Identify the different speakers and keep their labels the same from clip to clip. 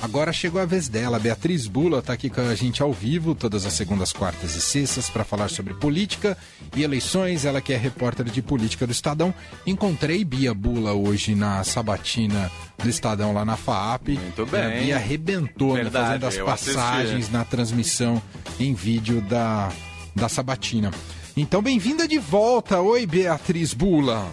Speaker 1: Agora chegou a vez dela. Beatriz Bula está aqui com a gente ao vivo, todas as segundas, quartas e sextas, para falar sobre política e eleições. Ela que é repórter de política do Estadão. Encontrei Bia Bula hoje na sabatina do Estadão, lá na FAAP.
Speaker 2: Muito bem.
Speaker 1: A Bia arrebentou, né,
Speaker 2: Verdade,
Speaker 1: fazendo as passagens
Speaker 2: assisti.
Speaker 1: na transmissão em vídeo da, da sabatina. Então, bem-vinda de volta. Oi, Beatriz Bula.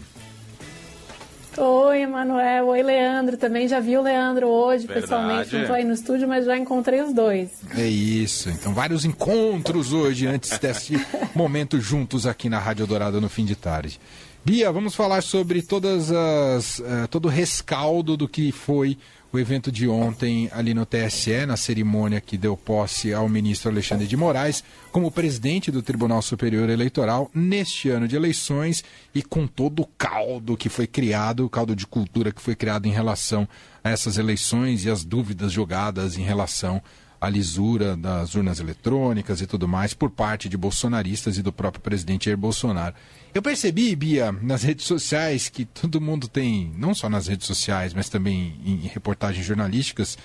Speaker 3: Oi, Emanuel. Oi, Leandro. Também já vi o Leandro hoje,
Speaker 2: Verdade.
Speaker 3: pessoalmente. Não estou aí no estúdio, mas já encontrei os dois.
Speaker 1: É isso. Então, vários encontros hoje antes desse momento juntos aqui na Rádio Dourada no fim de tarde. Bia, vamos falar sobre todas as, eh, todo o rescaldo do que foi o evento de ontem ali no TSE, na cerimônia que deu posse ao ministro Alexandre de Moraes como presidente do Tribunal Superior Eleitoral neste ano de eleições e com todo o caldo que foi criado, o caldo de cultura que foi criado em relação a essas eleições e as dúvidas jogadas em relação lisura das urnas eletrônicas e tudo mais por parte de bolsonaristas e do próprio presidente Jair Bolsonaro. Eu percebi, Bia, nas redes sociais que todo mundo tem, não só nas redes sociais, mas também em reportagens jornalísticas,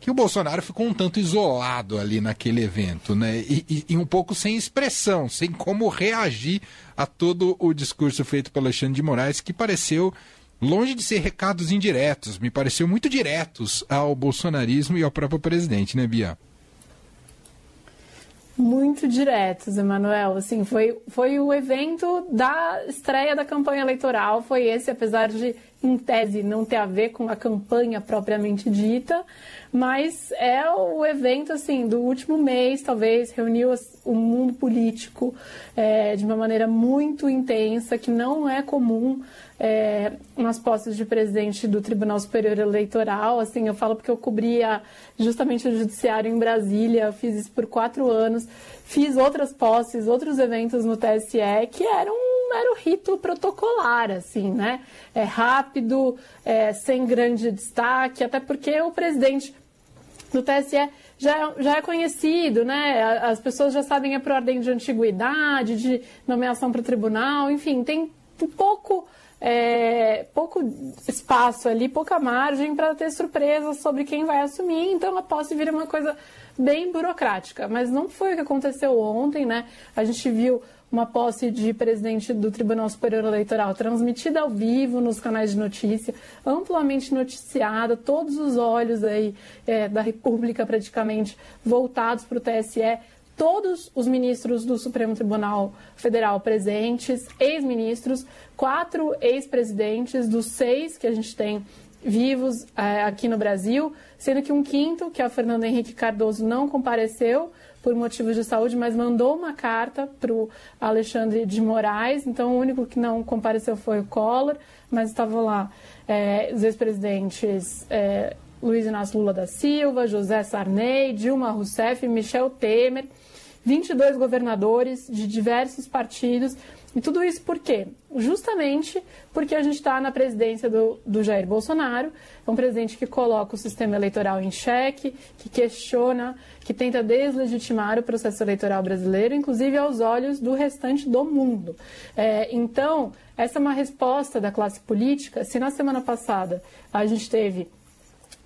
Speaker 1: que o Bolsonaro ficou um tanto isolado ali naquele evento, né? E, e- e um pouco sem expressão, sem como reagir a todo o discurso feito pelo Alexandre de Moraes, que pareceu longe de ser recados indiretos, me pareceu muito diretos ao bolsonarismo e ao próprio presidente, né, Bia?
Speaker 3: Muito diretos, Emanuel. Assim, foi, foi o evento da estreia da campanha eleitoral. Foi esse, apesar de, em tese, não ter a ver com a campanha propriamente dita. Mas é o evento, assim, do último mês, talvez, reuniu o mundo político é, de uma maneira muito intensa, que não é comum é, nas posses de presidente do Tribunal Superior Eleitoral. Assim, eu falo porque eu cobria justamente o judiciário em Brasília, eu fiz isso por quatro anos, fiz outras posses, outros eventos no TSE que eram mero rito protocolar, assim, né? É rápido, é, sem grande destaque, até porque o presidente do TSE já, já é conhecido, né? As pessoas já sabem é por ordem de antiguidade, de nomeação para o tribunal, enfim, tem pouco, é, pouco espaço ali, pouca margem para ter surpresas sobre quem vai assumir, então a posse vira uma coisa bem burocrática. Mas não foi o que aconteceu ontem, né? A gente viu uma posse de presidente do Tribunal Superior Eleitoral transmitida ao vivo nos canais de notícia, amplamente noticiada, todos os olhos aí é, da República praticamente voltados para o TSE, todos os ministros do Supremo Tribunal Federal presentes, ex-ministros, quatro ex-presidentes dos seis que a gente tem vivos eh, aqui no Brasil, sendo que um quinto, que é o Fernando Henrique Cardoso, não compareceu por motivos de saúde, mas mandou uma carta para o Alexandre de Moraes. Então, o único que não compareceu foi o Collor, mas estavam lá eh, os ex-presidentes eh, Luiz Inácio Lula da Silva, José Sarney, Dilma Rousseff, Michel Temer, 22 governadores de diversos partidos. E tudo isso por quê? Justamente porque a gente está na presidência do, do Jair Bolsonaro, é um presidente que coloca o sistema eleitoral em xeque, que questiona, que tenta deslegitimar o processo eleitoral brasileiro, inclusive aos olhos do restante do mundo. É, então, essa é uma resposta da classe política. Se na semana passada a gente teve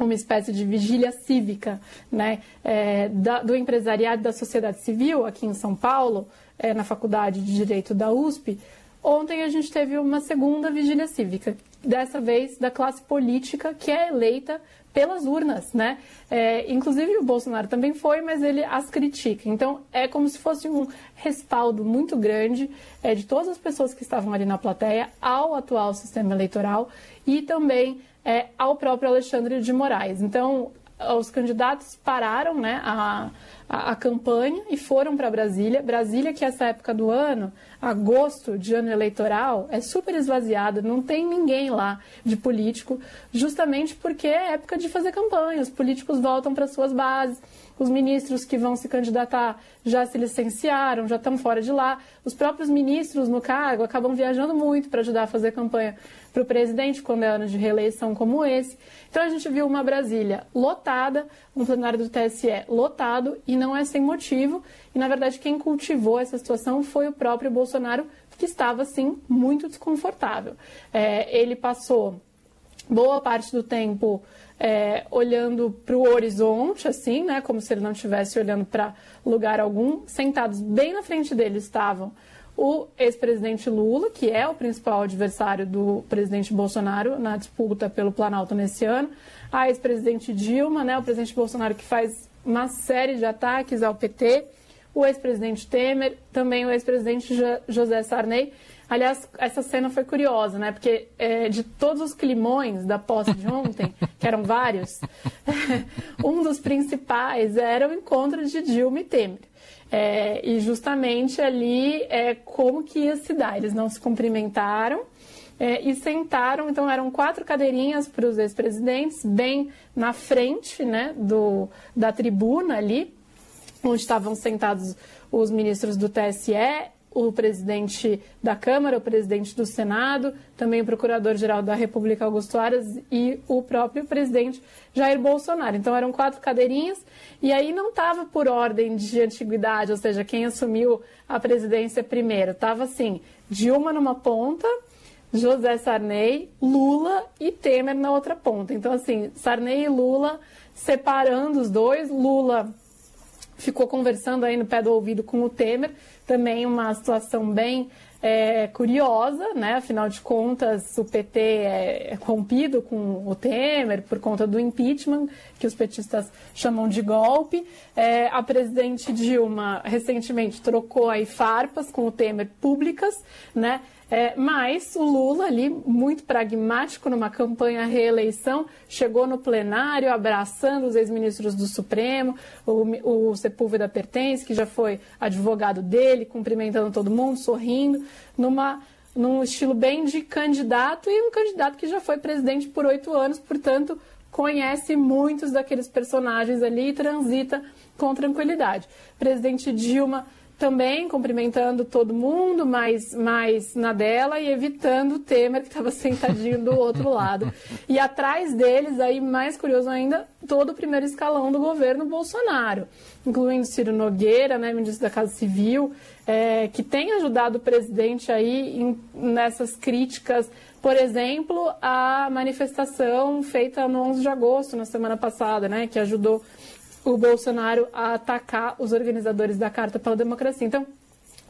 Speaker 3: uma espécie de vigília cívica né, é, da- do empresariado da sociedade civil aqui em São Paulo, é, na Faculdade de Direito da USP. Ontem a gente teve uma segunda vigília cívica, dessa vez da classe política que é eleita pelas urnas, né? É, inclusive o Bolsonaro também foi, mas ele as critica. Então é como se fosse um respaldo muito grande é, de todas as pessoas que estavam ali na plateia ao atual sistema eleitoral e também é, ao próprio Alexandre de Moraes. Então os candidatos pararam né, a, a, a campanha e foram para Brasília. Brasília, que essa época do ano, agosto de ano eleitoral, é super esvaziado, não tem ninguém lá de político, justamente porque é época de fazer campanha. Os políticos voltam para suas bases, os ministros que vão se candidatar já se licenciaram, já estão fora de lá. Os próprios ministros no cargo acabam viajando muito para ajudar a fazer campanha para o presidente quando é ano de reeleição como esse. Então a gente viu uma Brasília lotada, um plenário do TSE lotado e não é sem motivo. E na verdade quem cultivou essa situação foi o próprio Bolsonaro, que estava assim muito desconfortável. É, ele passou boa parte do tempo é, olhando para o horizonte, assim, né, como se ele não estivesse olhando para lugar algum. Sentados bem na frente dele estavam o ex-presidente Lula, que é o principal adversário do presidente Bolsonaro na disputa pelo Planalto nesse ano, a ex-presidente Dilma, né, o presidente Bolsonaro que faz uma série de ataques ao PT, o ex-presidente Temer, também o ex-presidente José Sarney. Aliás, essa cena foi curiosa, né? Porque é, de todos os climões da posse de ontem, que eram vários, um dos principais era o encontro de Dilma e Temer. É, e justamente ali é como que ia se dar. Eles não se cumprimentaram é, e sentaram, então eram quatro cadeirinhas para os ex-presidentes, bem na frente né, do, da tribuna ali, onde estavam sentados os ministros do TSE, o presidente da Câmara, o presidente do Senado, também o procurador-geral da República, Augusto Aras, e o próprio presidente Jair Bolsonaro. Então eram quatro cadeirinhas, e aí não estava por ordem de antiguidade, ou seja, quem assumiu a presidência primeiro. Estava assim, Dilma numa ponta, José Sarney, Lula e Temer na outra ponta. Então, assim, Sarney e Lula separando os dois, Lula ficou conversando aí no pé do ouvido com o Temer, também uma situação bem é, curiosa, né? Afinal de contas, o PT é, é rompido com o Temer por conta do impeachment, que os petistas chamam de golpe. É, a presidente Dilma recentemente trocou aí farpas com o Temer públicas, né? É, mas o Lula, ali, muito pragmático numa campanha reeleição, chegou no plenário abraçando os ex-ministros do Supremo, o, o Sepúlveda Pertence, que já foi advogado dele, cumprimentando todo mundo, sorrindo, numa num estilo bem de candidato e um candidato que já foi presidente por oito anos, portanto, conhece muitos daqueles personagens ali e transita com tranquilidade. Presidente Dilma também cumprimentando todo mundo, mas mais na dela e evitando o Temer, que estava sentadinho do outro lado. E atrás deles, aí mais curioso ainda, todo o primeiro escalão do governo Bolsonaro, incluindo Ciro Nogueira, né, ministro da Casa Civil, é, que tem ajudado o presidente aí em, nessas críticas por exemplo, a manifestação feita no 11 de agosto, na semana passada, né, que ajudou o Bolsonaro a atacar os organizadores da Carta pela Democracia. Então,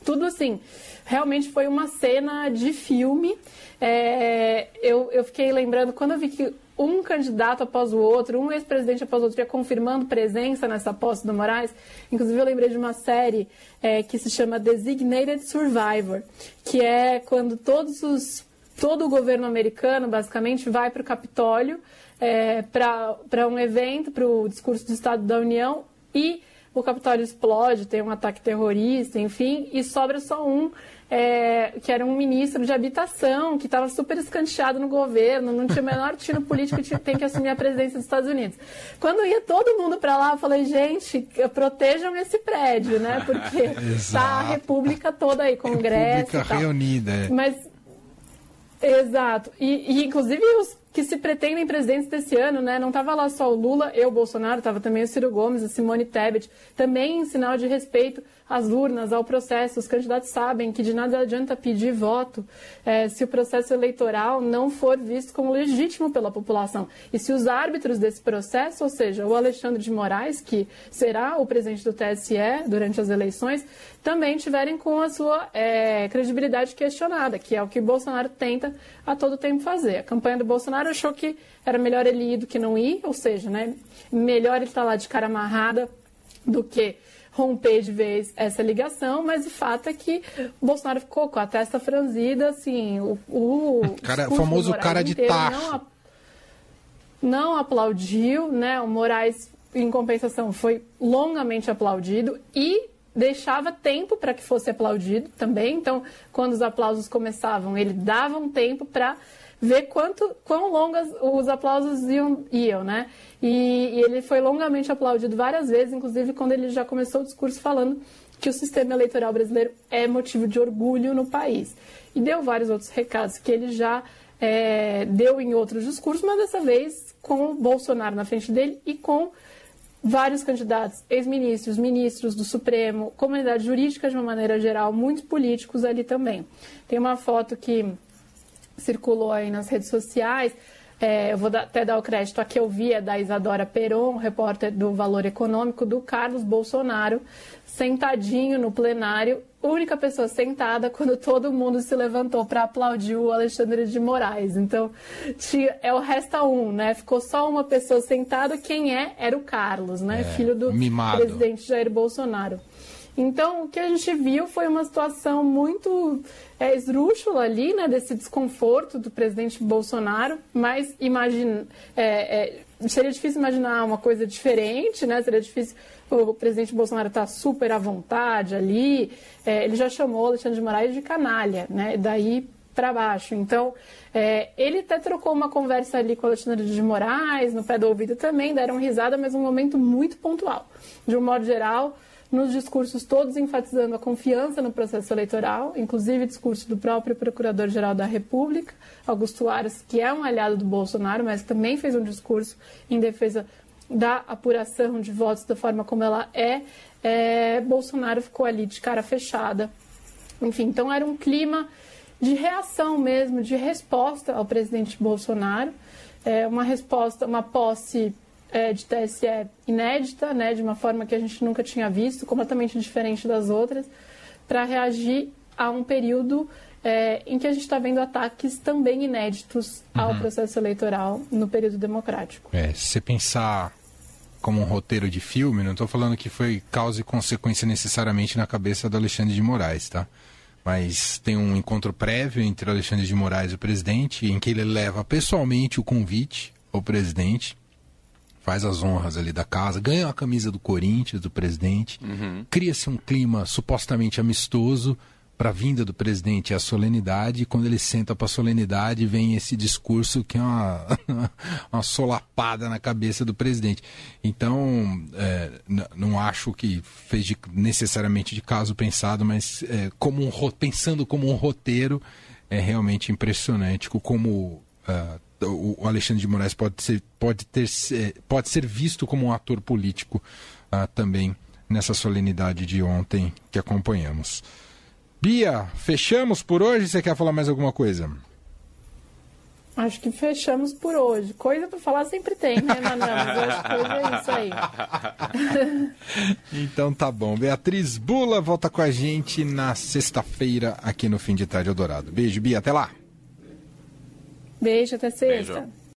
Speaker 3: tudo assim, realmente foi uma cena de filme. É, eu, eu fiquei lembrando, quando eu vi que um candidato após o outro, um ex-presidente após o outro, ia confirmando presença nessa posse do Moraes. Inclusive, eu lembrei de uma série é, que se chama Designated Survivor, que é quando todos os, todo o governo americano, basicamente, vai para o Capitólio é, para um evento, para o discurso do Estado da União e o Capitólio explode, tem um ataque terrorista, enfim, e sobra só um, é, que era um ministro de habitação, que estava super escanteado no governo, não tinha o menor tino político que tem que assumir a presidência dos Estados Unidos. Quando ia todo mundo para lá, eu falei, gente, protejam esse prédio, né? Porque tá a república toda aí, congresso.
Speaker 1: República reunida. É.
Speaker 3: Mas, exato. E, e inclusive os que se pretendem presidentes desse ano, né? Não estava lá só o Lula e o Bolsonaro, estava também o Ciro Gomes, a Simone Tebet, também em sinal de respeito às urnas, ao processo. Os candidatos sabem que de nada adianta pedir voto é, se o processo eleitoral não for visto como legítimo pela população. E se os árbitros desse processo, ou seja, o Alexandre de Moraes, que será o presidente do TSE durante as eleições, também tiverem com a sua é, credibilidade questionada, que é o que Bolsonaro tenta a todo tempo fazer. A campanha do Bolsonaro achou que era melhor ele ir do que não ir, ou seja, né, melhor ele estar lá de cara amarrada do que romper de vez essa ligação, mas o fato é que o Bolsonaro ficou com a testa franzida, assim, o, o
Speaker 1: cara, famoso cara de tacho. Não,
Speaker 3: não aplaudiu, né? O Moraes, em compensação, foi longamente aplaudido e deixava tempo para que fosse aplaudido também. Então, quando os aplausos começavam, ele dava um tempo para ver quanto, quão longas os aplausos iam, iam né? E, e, ele foi longamente aplaudido várias vezes, inclusive quando ele já começou o discurso falando que o sistema eleitoral brasileiro é motivo de orgulho no país. E deu vários outros recados que ele já é, deu em outros discursos, mas dessa vez com o Bolsonaro na frente dele e com vários candidatos, ex-ministros, ministros do Supremo, comunidade jurídica de uma maneira geral, muitos políticos ali também. Tem uma foto que circulou aí nas redes sociais, é, eu vou até dar o crédito a que eu vi, é da Isadora Peron, repórter do Valor Econômico, do Carlos Bolsonaro, sentadinho no plenário, única pessoa sentada quando todo mundo se levantou para aplaudir o Alexandre de Moraes. Então, tinha, é o resta um, né? Ficou só uma pessoa sentada, quem é? Era o Carlos, né? É, Filho do mimado. presidente Jair Bolsonaro. Então, o que a gente viu foi uma situação muito é, esdrúxula ali, né, desse desconforto do presidente Bolsonaro, mas é, é, seria difícil imaginar uma coisa diferente, né, seria difícil, o presidente Bolsonaro está super à vontade ali, é, ele já chamou Alexandre de Moraes de canalha, né, daí para baixo. Então, é, ele até trocou uma conversa ali com o Alexandre de Moraes, no pé do ouvido também, deram risada, mas um momento muito pontual. De um modo geral, nos discursos todos enfatizando a confiança no processo eleitoral, inclusive discurso do próprio Procurador-Geral da República, Augusto Aras, que é um aliado do Bolsonaro, mas também fez um discurso em defesa da apuração de votos da forma como ela é. é Bolsonaro ficou ali de cara fechada. Enfim, então era um clima de reação mesmo, de resposta ao presidente Bolsonaro, é uma resposta, uma posse é, de TSE inédita, né, de uma forma que a gente nunca tinha visto, completamente diferente das outras, para reagir a um período é, em que a gente está vendo ataques também inéditos ao uhum. processo eleitoral no período democrático.
Speaker 1: É, se você pensar como um roteiro de filme, não estou falando que foi causa e consequência necessariamente na cabeça do Alexandre de Moraes, tá? Mas tem um encontro prévio entre Alexandre de Moraes e o presidente, em que ele leva pessoalmente o convite ao presidente faz as honras ali da casa, ganha a camisa do Corinthians, do presidente, uhum. cria-se um clima supostamente amistoso para a vinda do presidente e a solenidade, e quando ele senta para a solenidade, vem esse discurso que é uma, uma solapada na cabeça do presidente. Então, é, não acho que fez de, necessariamente de caso pensado, mas é, como um, pensando como um roteiro, é realmente impressionante como. Uh, o Alexandre de Moraes pode ser, pode ter, pode ser visto como um ator político uh, também nessa solenidade de ontem que acompanhamos. Bia, fechamos por hoje? Você quer falar mais alguma coisa?
Speaker 3: Acho que fechamos por hoje. Coisa para falar sempre tem, né, Manuel? Mas acho que coisa é isso
Speaker 1: aí. então tá bom. Beatriz Bula volta com a gente na sexta-feira aqui no Fim de Tarde Eldorado. Beijo, Bia. Até lá.
Speaker 3: Beijo, até sexta. Beijo.